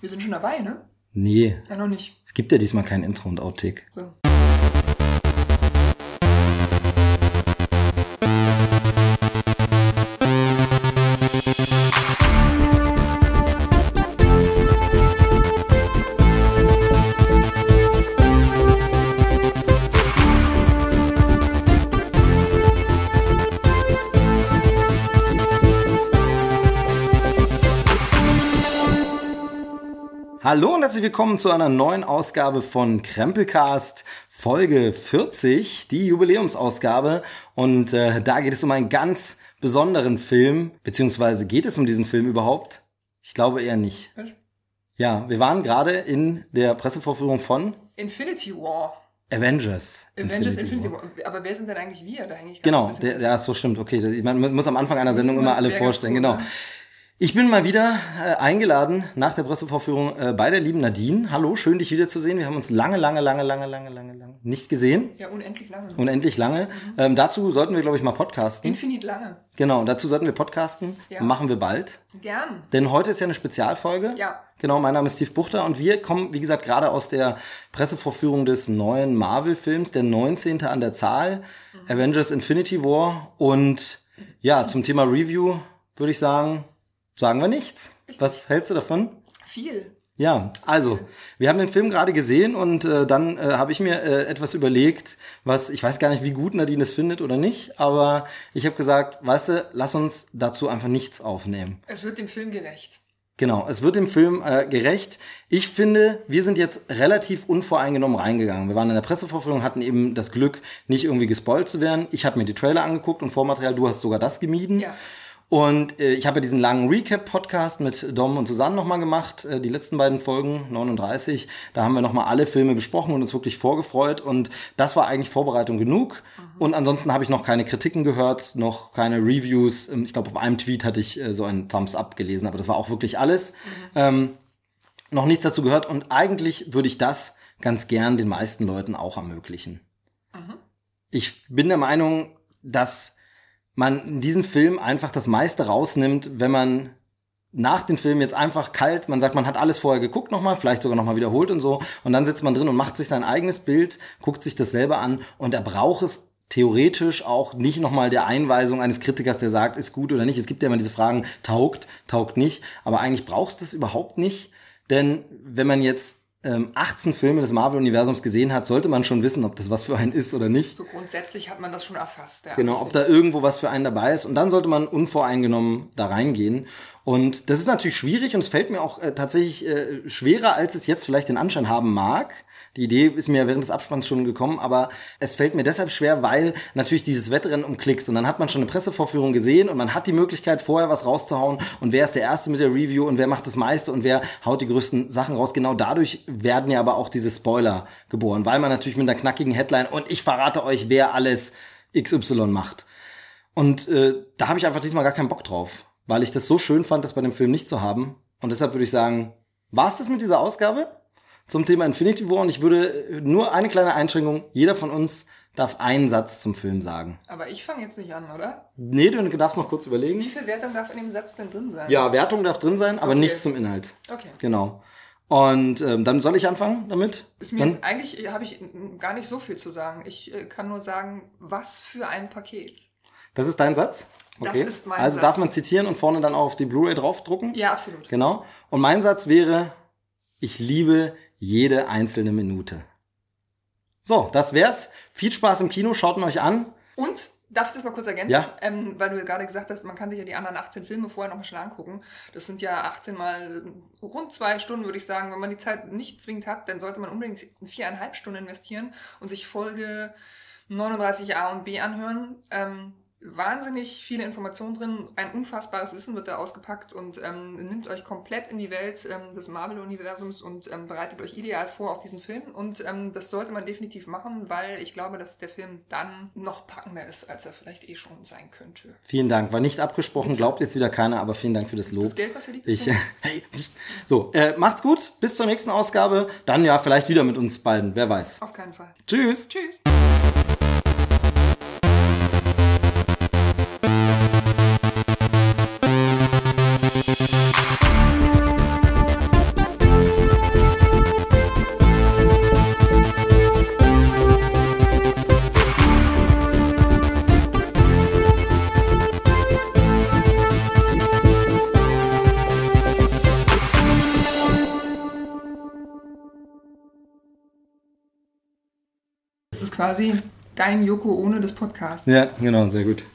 Wir sind schon dabei, ne? Nee, Ja, noch nicht. es gibt ja diesmal kein Intro und Outtake. So. Hallo und herzlich willkommen zu einer neuen Ausgabe von Krempelcast, Folge 40, die Jubiläumsausgabe. Und äh, da geht es um einen ganz besonderen Film, beziehungsweise geht es um diesen Film überhaupt? Ich glaube eher nicht. Was? Ja, wir waren gerade in der Pressevorführung von Infinity War. Avengers. Avengers Infinity, War. Aber wer sind denn eigentlich wir? Da eigentlich Genau, der, ja, so stimmt. Okay, man muss am Anfang einer Sendung immer alle vorstellen. Genau. ne? Ich bin mal wieder äh, eingeladen nach der Pressevorführung äh, bei der lieben Nadine. Hallo, schön dich wiederzusehen. Wir haben uns lange, lange, lange, lange, lange, lange, lange nicht gesehen. Ja, unendlich lange. Unendlich lange. Ähm, dazu sollten wir, glaube ich, mal podcasten. Infinit lange. Genau, dazu sollten wir podcasten. Ja. Machen wir bald. Gern. Denn heute ist ja eine Spezialfolge. Ja. Genau, mein Name ist Steve Buchter und wir kommen, wie gesagt, gerade aus der Pressevorführung des neuen Marvel-Films, der 19. an der Zahl, Mhm. Avengers Infinity War. Und ja, zum Thema Review würde ich sagen, sagen wir nichts. Was hältst du davon? Viel. Ja, also, wir haben den Film gerade gesehen und äh, dann äh, habe ich mir äh, etwas überlegt, was ich weiß gar nicht, wie gut Nadine es findet oder nicht, aber ich habe gesagt, weißt du, lass uns dazu einfach nichts aufnehmen. Es wird dem Film gerecht. Genau, es wird dem Film äh, gerecht. Ich finde, wir sind jetzt relativ unvoreingenommen reingegangen. Wir waren in der Pressevorführung, hatten eben das Glück, nicht irgendwie gespoilt zu werden. Ich habe mir die Trailer angeguckt und Vormaterial, du hast sogar das gemieden. Ja. Und äh, ich habe ja diesen langen Recap-Podcast mit Dom und Susanne nochmal gemacht, äh, die letzten beiden Folgen, 39. Da haben wir nochmal alle Filme besprochen und uns wirklich vorgefreut. Und das war eigentlich Vorbereitung genug. Und ansonsten habe ich noch keine Kritiken gehört, noch keine Reviews. Ähm, Ich glaube, auf einem Tweet hatte ich äh, so einen Thumbs Up gelesen, aber das war auch wirklich alles. Ähm, noch nichts dazu gehört. Und eigentlich würde ich das ganz gern den meisten Leuten auch ermöglichen. Ich bin der Meinung, dass man in diesem Film einfach das meiste rausnimmt, wenn man nach dem Film jetzt einfach kalt, man sagt, man hat alles vorher geguckt nochmal, vielleicht sogar nochmal wiederholt und so, und dann sitzt man drin und macht sich sein eigenes Bild, guckt sich das selber an und er braucht es theoretisch auch nicht nochmal der Einweisung eines Kritikers, der sagt, ist gut oder nicht. Es gibt ja immer diese Fragen, taugt, taugt nicht, aber eigentlich brauchst du es überhaupt nicht, denn wenn man jetzt ähm, 18 Filme des Marvel-Universums gesehen hat, sollte man schon wissen, ob das was für einen ist oder nicht. So grundsätzlich hat man das schon erfasst. Ja. Genau, ob da irgendwo was für einen dabei ist. Und dann sollte man unvoreingenommen da reingehen. Und das ist natürlich schwierig und es fällt mir auch äh, tatsächlich äh, schwerer, als es jetzt vielleicht den Anschein haben mag. Die Idee ist mir während des Abspanns schon gekommen, aber es fällt mir deshalb schwer, weil natürlich dieses Wettrennen um Klicks und dann hat man schon eine Pressevorführung gesehen und man hat die Möglichkeit, vorher was rauszuhauen und wer ist der Erste mit der Review und wer macht das meiste und wer haut die größten Sachen raus. Genau dadurch werden ja aber auch diese Spoiler geboren, weil man natürlich mit einer knackigen Headline und ich verrate euch, wer alles XY macht. Und äh, da habe ich einfach diesmal gar keinen Bock drauf, weil ich das so schön fand, das bei dem Film nicht zu haben. Und deshalb würde ich sagen, war's das mit dieser Ausgabe zum Thema Infinity War? Und ich würde äh, nur eine kleine Einschränkung, jeder von uns darf einen Satz zum Film sagen. Aber ich fange jetzt nicht an, oder? Nee, du darfst noch kurz überlegen. Wie viel Wertung darf in dem Satz denn drin sein? Ja, Wertung darf drin sein, aber Okay. nichts zum Inhalt. Okay. Genau. Und ähm, dann soll ich anfangen damit? Ist mir jetzt, eigentlich habe ich mm, gar nicht so viel zu sagen. Ich äh, kann nur sagen, was für ein Paket. Das ist dein Satz? Das Okay. ist mein also Satz. darf man zitieren und vorne dann auch auf die Blu-ray draufdrucken? Ja, absolut. Genau. Und mein Satz wäre, ich liebe jede einzelne Minute. So, das wär's. Viel Spaß im Kino, schaut ihn euch an. Und, darf ich das mal kurz ergänzen? Ja. Ähm, weil du gerade gesagt hast, man kann sich ja die anderen 18 Filme vorher nochmal schnell angucken. Das sind ja 18 mal rund zwei Stunden, würde ich sagen. Wenn man die Zeit nicht zwingend hat, dann sollte man unbedingt viereinhalb Stunden investieren und sich Folge 39a und b anhören. Ähm, wahnsinnig viele Informationen drin, ein unfassbares Wissen wird da ausgepackt und ähm, nimmt euch komplett in die Welt ähm, des Marvel-Universums und ähm, bereitet euch ideal vor auf diesen Film. Und ähm, das sollte man definitiv machen, weil ich glaube, dass der Film dann noch packender ist, als er vielleicht eh schon sein könnte. Vielen Dank. War nicht abgesprochen, glaubt jetzt wieder keiner, aber vielen Dank für das Lob. Das Geld, was hier liegt, Ich, hey, so, äh, macht's gut. Bis zur nächsten Ausgabe. Dann ja, vielleicht wieder mit uns beiden. Wer weiß. auf keinen Fall. Tschüss. Tschüss. Quasi dein Yoko ohne des Podcasts. Ja, genau, sehr gut.